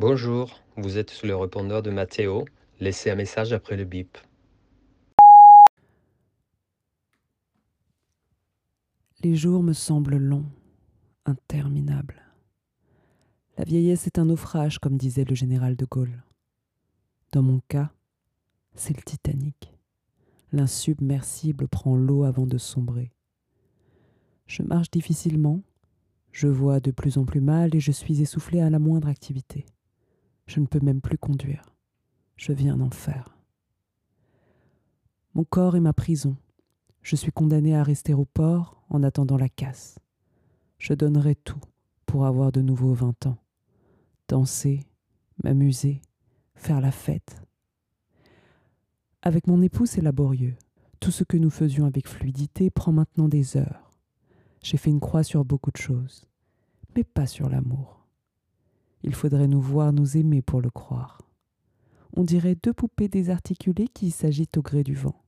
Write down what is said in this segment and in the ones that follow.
Bonjour, vous êtes sur le répondeur de Mathéo. Laissez un message après le bip. Les jours me semblent longs, interminables. La vieillesse est un naufrage, comme disait le général de Gaulle. Dans mon cas, c'est le Titanic. L'insubmersible prend l'eau avant de sombrer. Je marche difficilement, je vois de plus en plus mal et je suis essoufflé à la moindre activité. Je ne peux même plus conduire. Je viens d'en faire. Mon corps est ma prison. Je suis condamné à rester au port en attendant la casse. Je donnerai tout pour avoir de nouveau vingt ans. Danser, m'amuser, faire la fête. Avec mon époux, c'est laborieux. Tout ce que nous faisions avec fluidité prend maintenant des heures. J'ai fait une croix sur beaucoup de choses, mais pas sur l'amour. Il faudrait nous voir nous aimer pour le croire. On dirait deux poupées désarticulées qui s'agitent au gré du vent.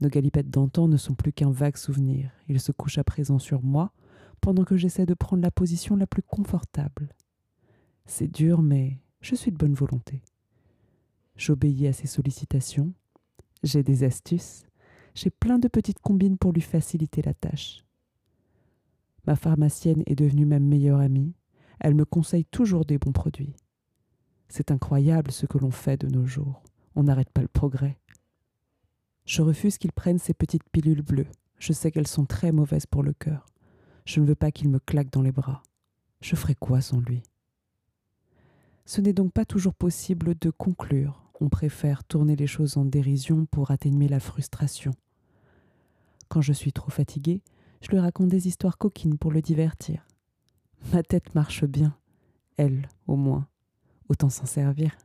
Nos galipettes d'antan ne sont plus qu'un vague souvenir. Ils se couchent à présent sur moi, pendant que j'essaie de prendre la position la plus confortable. C'est dur, mais je suis de bonne volonté. J'obéis à ses sollicitations. J'ai des astuces. J'ai plein de petites combines pour lui faciliter la tâche. Ma pharmacienne est devenue ma meilleure amie. Elle me conseille toujours des bons produits. C'est incroyable ce que l'on fait de nos jours. On n'arrête pas le progrès. Je refuse qu'il prenne ces petites pilules bleues. Je sais qu'elles sont très mauvaises pour le cœur. Je ne veux pas qu'il me claque dans les bras. Je ferai quoi sans lui? Ce n'est donc pas toujours possible de conclure. On préfère tourner les choses en dérision pour atténuer la frustration. Quand je suis trop fatiguée, je lui raconte des histoires coquines pour le divertir. Ma tête marche bien. Elle, au moins. Autant s'en servir.